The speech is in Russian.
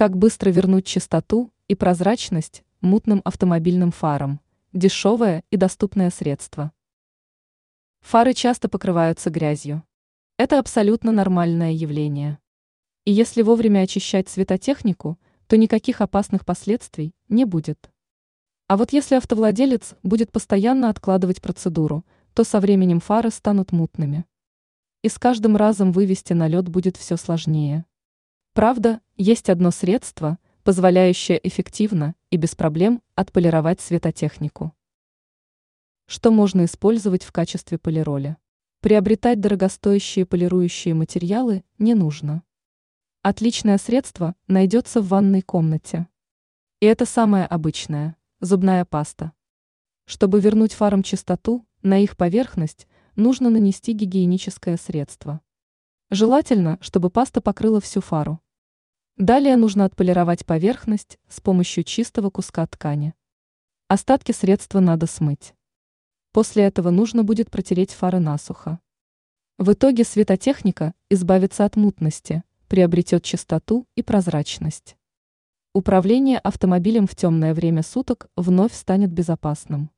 Как быстро вернуть чистоту и прозрачность мутным автомобильным фарам? Дешевое и доступное средство. Фары часто покрываются грязью. Это абсолютно нормальное явление. И если вовремя очищать светотехнику, то никаких опасных последствий не будет. А вот если автовладелец будет постоянно откладывать процедуру, то со временем фары станут мутными. И с каждым разом вывести на лед будет все сложнее. Правда, есть одно средство, позволяющее эффективно и без проблем отполировать светотехнику. Что можно использовать в качестве полироля? Приобретать дорогостоящие полирующие материалы не нужно. Отличное средство найдется в ванной комнате. И это самое обычное – зубная паста. Чтобы вернуть фарам чистоту, на их поверхность нужно нанести гигиеническое средство. Желательно, чтобы паста покрыла всю фару. Далее нужно отполировать поверхность с помощью чистого куска ткани. Остатки средства надо смыть. После этого нужно будет протереть фары насухо. В итоге светотехника избавится от мутности, приобретет чистоту и прозрачность. Управление автомобилем в темное время суток вновь станет безопасным.